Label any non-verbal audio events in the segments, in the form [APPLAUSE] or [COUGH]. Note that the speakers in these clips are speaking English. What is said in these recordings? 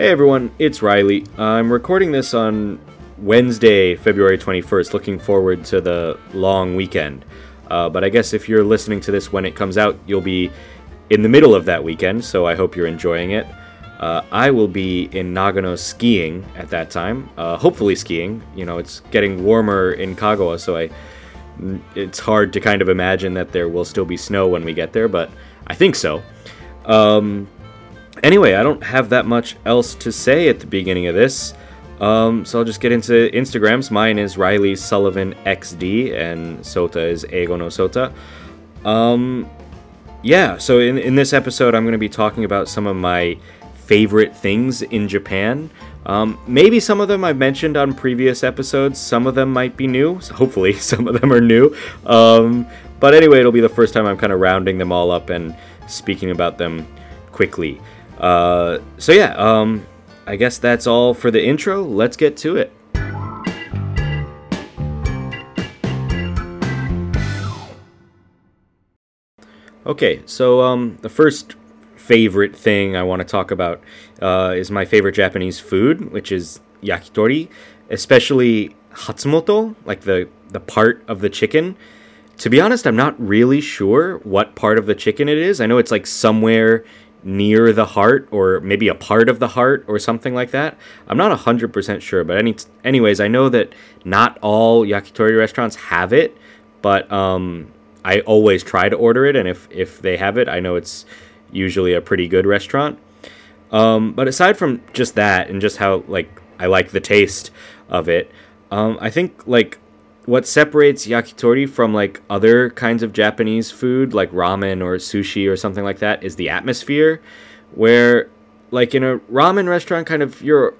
Hey everyone, it's Reilly. I'm recording this on Wednesday, February 21st, looking forward to the long weekend. Uh, but I guess if you're listening to this when it comes out, you'll be in the middle of that weekend, so I hope you're enjoying it. Uh, I will be in Nagano skiing at that time, uh, hopefully skiing. You know, it's getting warmer in Kagawa, so I it's hard to kind of imagine that there will still be snow when we get there, but I think so. Um, anyway, I don't have that much else to say at the beginning of this. Um, so I'll just get into Instagrams. Mine is Reilly Sullivan XD, and Sota is Eigo no Sota. Um, yeah, so in, in this episode, I'm going to be talking about some of my favorite things in Japan. Um, maybe some of them I've mentioned on previous episodes. Some of them might be new. So [LAUGHS] hopefully, some of them are new. Um, but anyway, it'll be the first time I'm kind of rounding them all up and speaking about them quickly. Uh, so yeah, um, I guess that's all for the intro. Let's get to it. Okay, so um, the first favorite thing I want to talk about uh, is my favorite Japanese food, which is yakitori, especially hatsumoto, like the the part of the chicken. To be honest, I'm not really sure what part of the chicken it is. I know it's like somewhere near the heart or maybe a part of the heart or something like that. I'm not 100% sure, but any anyways, I know that not all yakitori restaurants have it, but um, I always try to order it and if if they have it, I know it's usually a pretty good restaurant. Um, but aside from just that and just how like I like the taste of it, um, I think like what separates yakitori from like other kinds of Japanese food, like ramen or sushi or something like that, is the atmosphere. Where, like in a ramen restaurant, kind of you're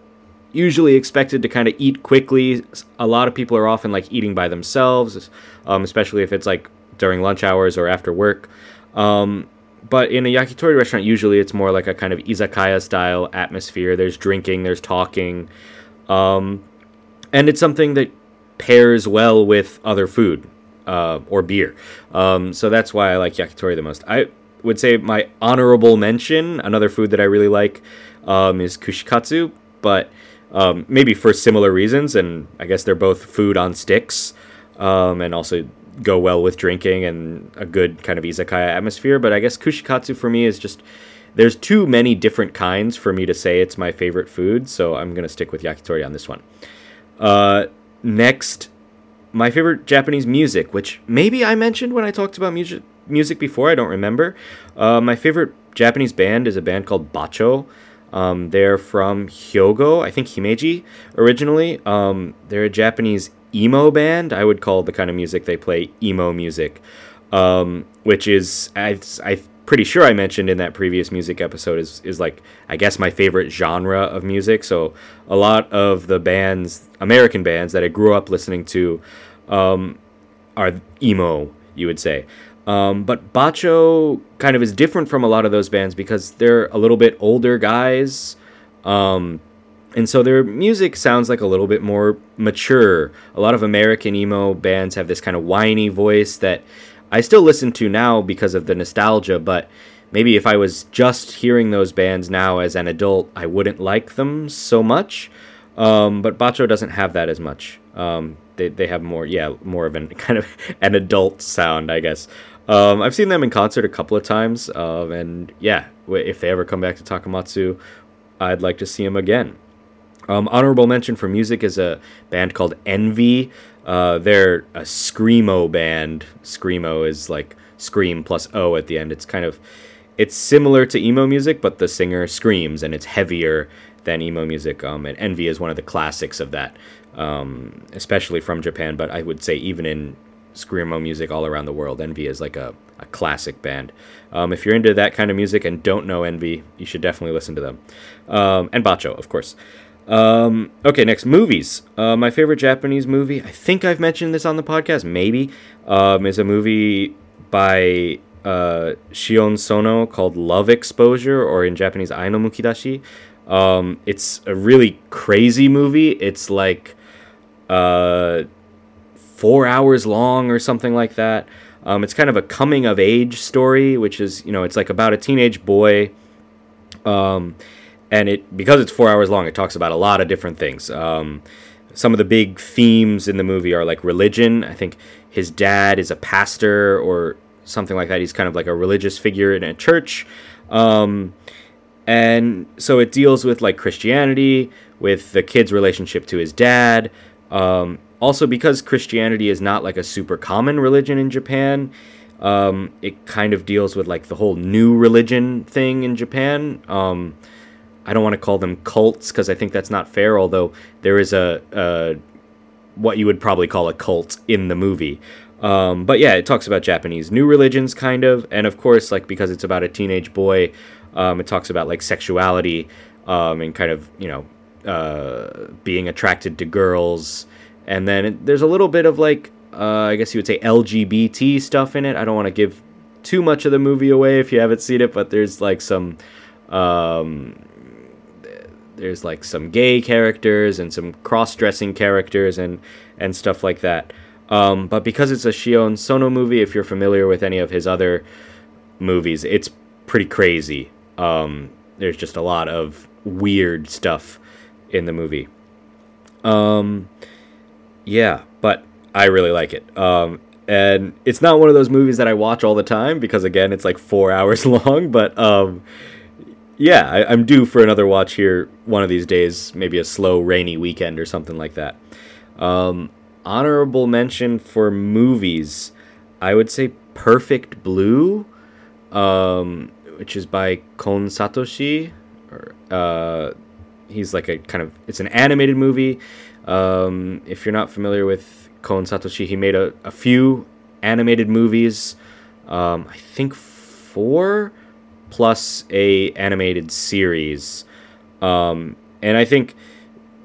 usually expected to kind of eat quickly. A lot of people are often like eating by themselves, um, especially if it's like during lunch hours or after work. Um, but in a yakitori restaurant, usually it's more like a kind of izakaya style atmosphere. There's drinking, there's talking, um, and it's something that pairs well with other food uh, or beer. Um, so that's why I like yakitori the most. I would say my honorable mention, another food that I really like, um, is kushikatsu, but um, maybe for similar reasons. And I guess they're both food on sticks um, and also go well with drinking and a good kind of izakaya atmosphere. But I guess kushikatsu for me is just. There's too many different kinds for me to say it's my favorite food, so I'm gonna stick with yakitori on this one. Uh, next, my favorite Japanese music, which maybe I mentioned when I talked about music music before. I don't remember. Uh, my favorite Japanese band is a band called Bacho. Um, they're from Hyogo, I think Himeji originally. Um, they're a Japanese emo band. I would call the kind of music they play emo music, um, which is I, I pretty sure I mentioned in that previous music episode is is like I guess my favorite genre of music. So a lot of the bands, American bands that I grew up listening to, um, are emo. You would say. Um, but Bacho kind of is different from a lot of those bands because they're a little bit older guys. Um, and so their music sounds like a little bit more mature. A lot of American emo bands have this kind of whiny voice that I still listen to now because of the nostalgia, but maybe if I was just hearing those bands now as an adult, I wouldn't like them so much. Um, but Bacho doesn't have that as much. Um, they, they have more, yeah, more of an [LAUGHS] kind of an adult sound, I guess. Um, I've seen them in concert a couple of times, uh, and yeah, if they ever come back to Takamatsu, I'd like to see them again. Um, honorable mention for music is a band called Envy. Uh, they're a screamo band. Screamo is like scream plus o at the end. It's kind of it's similar to emo music, but the singer screams and it's heavier than emo music. Um, and Envy is one of the classics of that, um, especially from Japan. But I would say even in screamo music all around the world, Envy is like a, a classic band. Um, if you're into that kind of music and don't know Envy, you should definitely listen to them. Um, and Bacho, of course. Um, okay, next movies. Uh, my favorite Japanese movie, I think I've mentioned this on the podcast, maybe, um, is a movie by uh, Shion Sono called Love Exposure, or in Japanese, Ai no Mukidashi. Um, it's a really crazy movie. It's like uh, four hours long or something like that. Um, it's kind of a coming of age story, which is, you know, it's like about a teenage boy. Um, and it because it's four hours long, it talks about a lot of different things. Um, some of the big themes in the movie are like religion. I think his dad is a pastor or something like that. He's kind of like a religious figure in a church. Um, and so it deals with like Christianity, with the kid's relationship to his dad. Um, also, because Christianity is not like a super common religion in Japan, um, it kind of deals with like the whole new religion thing in Japan. Um, I don't want to call them cults because I think that's not fair. Although there is a, a, what you would probably call a cult in the movie. Um, but yeah, it talks about Japanese new religions, kind of, and of course, like because it's about a teenage boy, um, it talks about like sexuality um, and kind of you know uh, being attracted to girls, and then it, there's a little bit of like uh, I guess you would say LGBT stuff in it. I don't want to give too much of the movie away if you haven't seen it, but there's like some um, there's like some gay characters and some cross-dressing characters and and stuff like that. Um, but because it's a Shion Sono movie, if you're familiar with any of his other movies, it's pretty crazy. Um, there's just a lot of weird stuff in the movie. Um, yeah, but I really like it. Um, and it's not one of those movies that I watch all the time because again, it's like four [LAUGHS] hours long. But um, yeah, I, am due for another watch here one of these days, maybe a slow rainy weekend or something like that. Um, honorable mention for movies, I would say Perfect Blue, um, which is by Kon Satoshi. Uh, he's like a kind of it's an animated movie. Um, if you're not familiar with Kon Satoshi, he made a, a few animated movies. Um, I think four plus a animated series. Um, and I think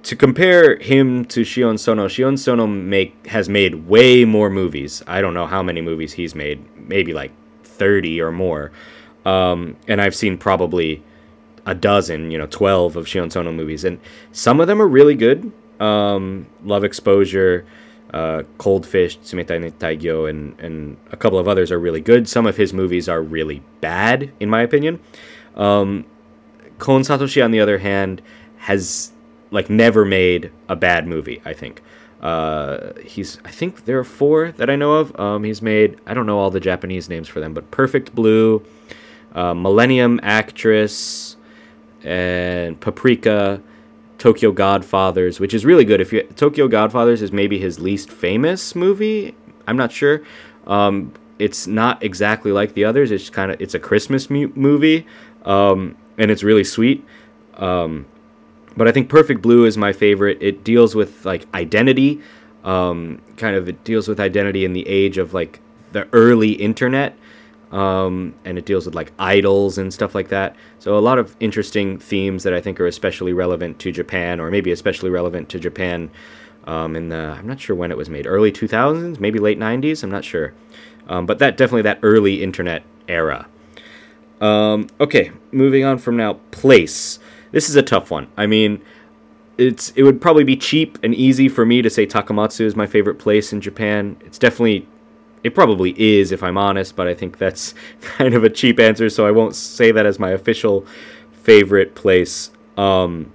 to compare him to Shion Sono, Shion Sono make has made way more movies. I don't know how many movies he's made, maybe like 30 or more. Um, and I've seen probably a dozen, you know, 12 of Shion Sono movies. And some of them are really good. Um, Love Exposure, uh, Cold Fish, Tsumetai Nettaigyo, and, and a couple of others are really good. Some of his movies are really bad, in my opinion. Um, Kon Satoshi, on the other hand, has like never made a bad movie. I think uh, he's. I think there are four that I know of. Um, he's made. I don't know all the Japanese names for them, but Perfect Blue, uh, Millennium Actress, and Paprika. Tokyo Godfathers, which is really good. If you Tokyo Godfathers is maybe his least famous movie. I'm not sure. Um, it's not exactly like the others. It's kind of it's a Christmas mu- movie, um, and it's really sweet. Um, but I think Perfect Blue is my favorite. It deals with like identity, um, kind of it deals with identity in the age of like the early internet, um, and it deals with like idols and stuff like that. So a lot of interesting themes that I think are especially relevant to Japan, or maybe especially relevant to Japan um, in the I'm not sure when it was made, early 2000s, maybe late 90s. I'm not sure, um, but that definitely that early internet era. Um, okay, moving on from now, place. This is a tough one. I mean, it's it would probably be cheap and easy for me to say Takamatsu is my favorite place in Japan. It's definitely it probably is if I'm honest, but I think that's [LAUGHS] kind of a cheap answer, so I won't say that as my official favorite place. Um,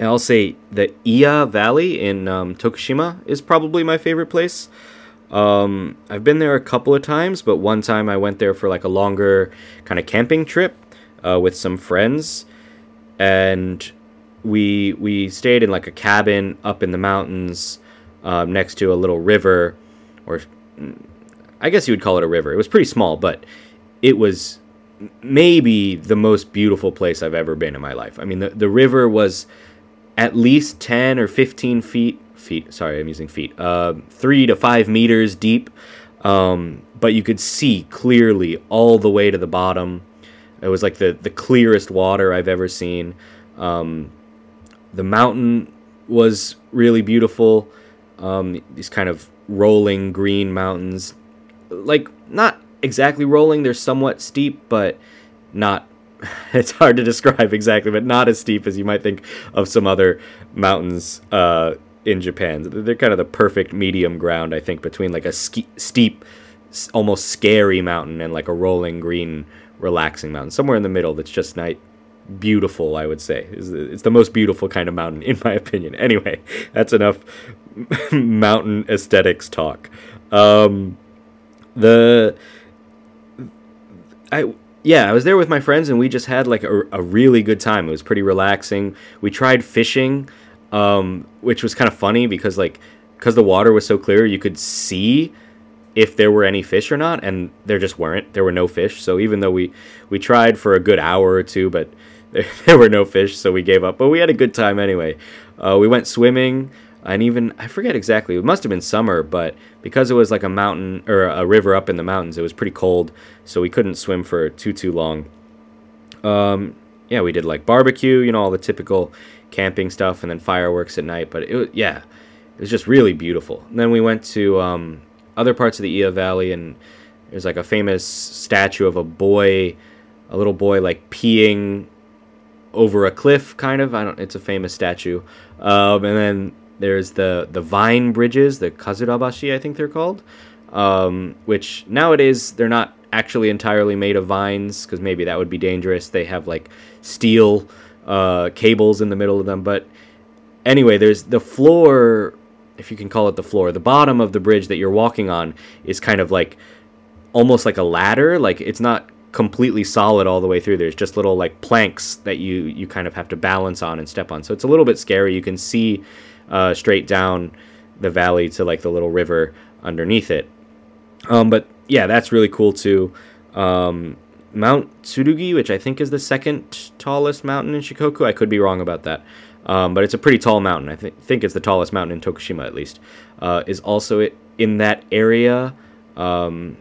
I'll say the Iya Valley in um, Tokushima is probably my favorite place. Um, I've been there a couple of times, but one time I went there for like a longer kind of camping trip uh, with some friends, and we we stayed in like a cabin up in the mountains um, next to a little river, or I guess you would call it a river. It was pretty small, but it was maybe the most beautiful place I've ever been in my life. I mean, the the river was at least ten or fifteen feet feet. Sorry, I'm using feet. Uh, three to five meters deep. Um, but you could see clearly all the way to the bottom. It was like the, the clearest water I've ever seen. Um, the mountain was really beautiful. Um, these kind of rolling green mountains. Like, not exactly rolling, they're somewhat steep, but not. [LAUGHS] It's hard to describe exactly, but not as steep as you might think of some other mountains uh, in Japan. They're kind of the perfect medium ground, I think, between like a ski- steep, almost scary mountain and like a rolling green relaxing mountain, somewhere in the middle that's just nice, beautiful. I would say it's, it's the most beautiful kind of mountain, [LAUGHS] in my opinion. Anyway, that's enough [LAUGHS] mountain aesthetics talk. Um, the I yeah, I was there with my friends and we just had like a, a really good time. It was pretty relaxing. We tried fishing, um, which was kind of funny because like because the water was so clear, you could see if there were any fish or not, and there just weren't. There were no fish. So even though we we tried for a good hour or two, but there, [LAUGHS] there were no fish, so we gave up. But we had a good time anyway. Uh, we went swimming and even I forget exactly. It must have been summer, but because it was like a mountain or a river up in the mountains, it was pretty cold, so we couldn't swim for too too long. Um, yeah, we did like barbecue, you know, all the typical camping stuff, and then fireworks at night. But it was yeah, it was just really beautiful. And then we went to um, other parts of the Iya Valley, and there's like a famous statue of a boy, a little boy like peeing over a cliff, kind of. I don't. It's a famous statue. Um, and then there's the the vine bridges, the kazurabashi, I think they're called, um, which nowadays they're not actually entirely made of vines because maybe that would be dangerous. They have like steel uh, cables in the middle of them. But anyway, there's the floor, if you can call it the floor, the bottom of the bridge that you're walking on is kind of like almost like a ladder. Like it's not completely solid all the way through. There's just little like planks that you you kind of have to balance on and step on. So it's a little bit scary. You can see uh, straight down the valley to like the little river underneath it. Um, but yeah, that's really cool too. Um, Mount Tsurugi, which I think is the second tallest mountain in Shikoku. I could be wrong about that. Um, but it's a pretty tall mountain. I th- think it's the tallest mountain in Tokushima, at least. Uh, is also in that area. Um,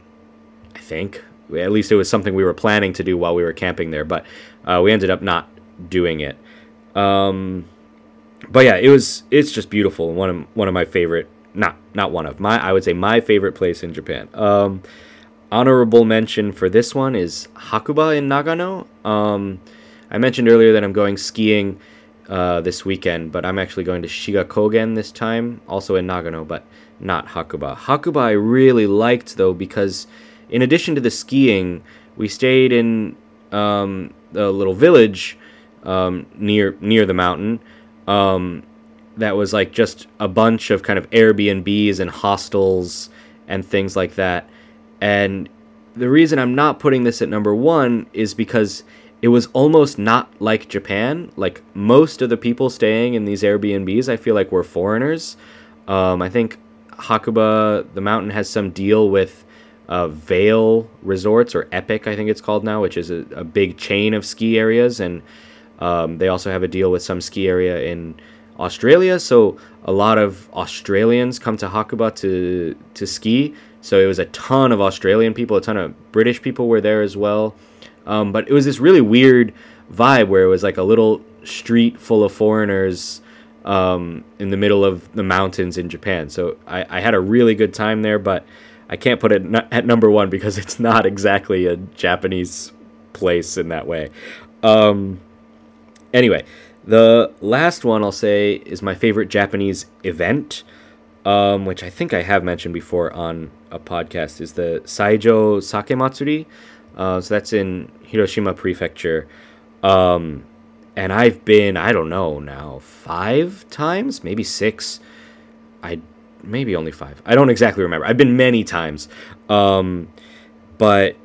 I think. At least it was something we were planning to do while we were camping there, but uh, we ended up not doing it. Um, but yeah, it was it's just beautiful. One of one of my favorite, not not one of my, I would say my favorite place in Japan. Um, honorable mention for this one is Hakuba in Nagano. Um, I mentioned earlier that I'm going skiing uh, this weekend, but I'm actually going to Shigakogen this time, also in Nagano, but not Hakuba. Hakuba I really liked though because in addition to the skiing, we stayed in um, a little village um, near near the mountain um, that was like just a bunch of kind of Airbnbs and hostels and things like that. And the reason I'm not putting this at number one is because it was almost not like Japan. Like most of the people staying in these Airbnbs, I feel like were foreigners. Um, I think Hakuba, the mountain, has some deal with uh, Vail Resorts or Epic, I think it's called now, which is a, a big chain of ski areas. And um, they also have a deal with some ski area in Australia, so a lot of Australians come to Hakuba to to ski. So it was a ton of Australian people, a ton of British people were there as well. Um, but it was this really weird vibe where it was like a little street full of foreigners um, in the middle of the mountains in Japan. So I, I, had a really good time there, but I can't put it at number one because [LAUGHS] it's not exactly a Japanese place in that way. Um, Anyway, the last one I'll say is my favorite Japanese event, um, which I think I have mentioned before on a podcast, is the Saijo Sake Matsuri. Uh, so that's in Hiroshima Prefecture. Um, and I've been, I don't know now, five times, maybe six. I maybe only five. I don't exactly remember. I've been many times. Um, but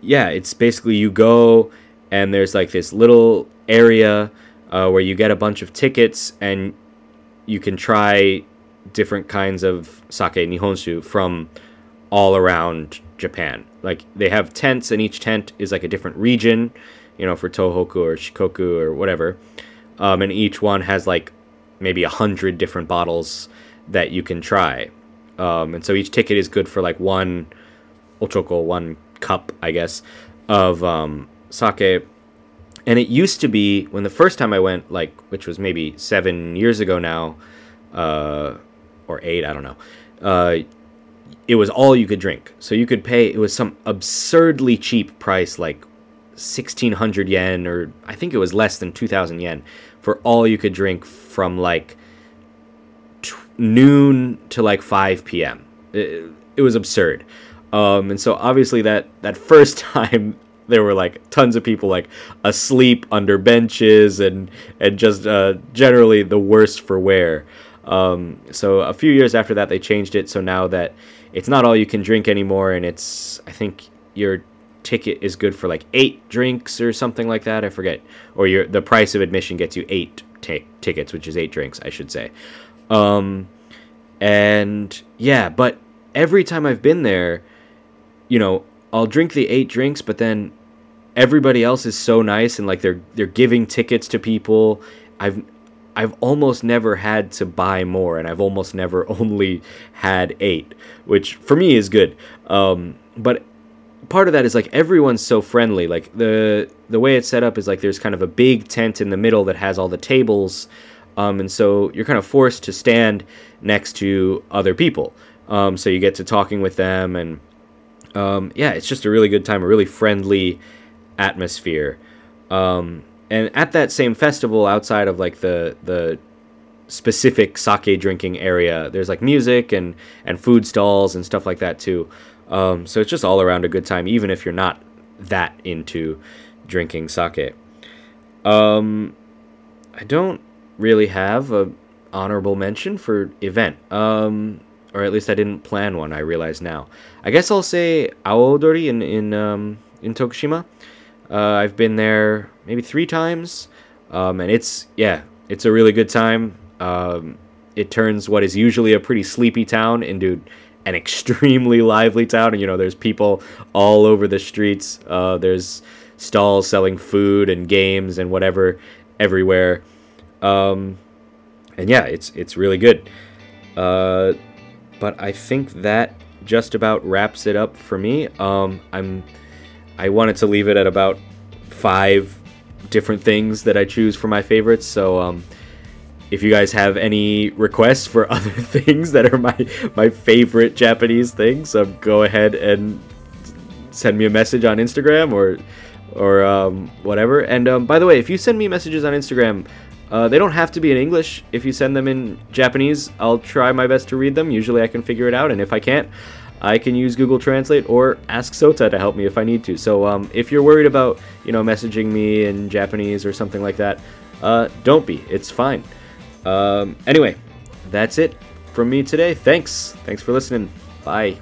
yeah, it's basically you go and there's like this little area uh, where you get a bunch of tickets and you can try different kinds of sake nihonshu from all around Japan. Like they have tents, and each tent is like a different region, you know, for Tohoku or Shikoku or whatever. Um, and each one has like maybe a hundred different bottles that you can try. Um, and so each ticket is good for like one ochoko, one cup, I guess, of um, sake and it used to be when the first time I went, like which was maybe seven years ago now, uh, or eight, I don't know. Uh, it was all you could drink, so you could pay. It was some absurdly cheap price, like sixteen hundred yen, or I think it was less than two thousand yen, for all you could drink from like t- noon to like five p.m. It, it was absurd. Um, and so obviously that that [LAUGHS] first time there were like tons of people like asleep under benches and and just uh, generally the worst for wear. Um, so a few years after that, they changed it. So now that it's not all you can drink anymore, and it's I think your ticket is good for like eight drinks or something like that. I forget. Or your the price of admission gets you eight t- tickets, which is eight drinks, I should say. Um, and yeah, but every time I've been there, you know, I'll drink the eight drinks, but then everybody else is so nice and like they're they're giving tickets to people. I've I've almost never had to buy more, and I've almost never [LAUGHS] only had eight, which for me is good. Um, but part of that is like everyone's so friendly. Like the the way it's set up is like there's kind of a big tent in the middle that has all the tables, um, and so you're kind of forced to stand next to other people. Um, so you get to talking with them, and um, yeah, it's just a really good time, a really friendly atmosphere. Um, and at that same festival, outside of like the the specific sake drinking area, there's like music and and food stalls and stuff like that too. Um, so it's just all around a good time, even if you're not that into drinking sake. Um, I don't really have a honorable mention for event. Um, or at least I didn't plan one. I realize now. I guess I'll say Awa Odori in in um, in Tokushima. Uh, I've been there maybe three times, um, and it's yeah, it's a really good time. Um, it turns what is usually a pretty sleepy town into an [LAUGHS] extremely lively town. And you know, there's people all over the streets. Uh, there's stalls selling food and games and whatever everywhere. Um, and yeah, it's it's really good. Uh, but I think that just about wraps it up for me. Um, I'm I wanted to leave it at about five different things that I choose for my favorites. So um, if you guys have any requests for [LAUGHS] other things that are my my favorite Japanese things, um, go ahead and send me a message on Instagram or or um, whatever. And um, by the way, if you send me messages on Instagram, uh, they don't have to be in English. If you send them in Japanese, I'll try my best to read them. Usually, I can figure it out, and if I can't, I can use Google Translate or ask Sota to help me if I need to. So, um, if you're worried about you know messaging me in Japanese or something like that, uh, don't be. It's fine. Um, anyway, that's it from me today. Thanks. Thanks for listening. Bye.